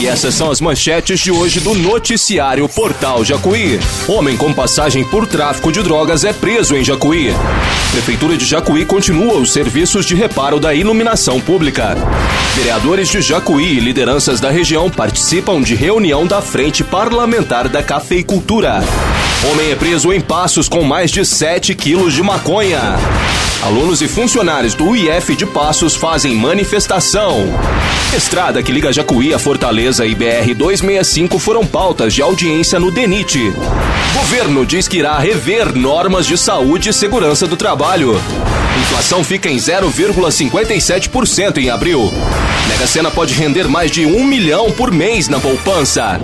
E essas são as manchetes de hoje do noticiário Portal Jacuí. Homem com passagem por tráfico de drogas é preso em Jacuí. Prefeitura de Jacuí continua os serviços de reparo da iluminação pública. Vereadores de Jacuí e lideranças da região participam de reunião da Frente Parlamentar da Cafeicultura. Homem é preso em Passos com mais de 7 quilos de maconha. Alunos e funcionários do IF de Passos fazem manifestação. Estrada que liga Jacuí a Fortaleza e BR 265 foram pautas de audiência no DENIT. Governo diz que irá rever normas de saúde e segurança do trabalho. Inflação fica em 0,57% em abril. Mega Sena pode render mais de um milhão por mês na poupança.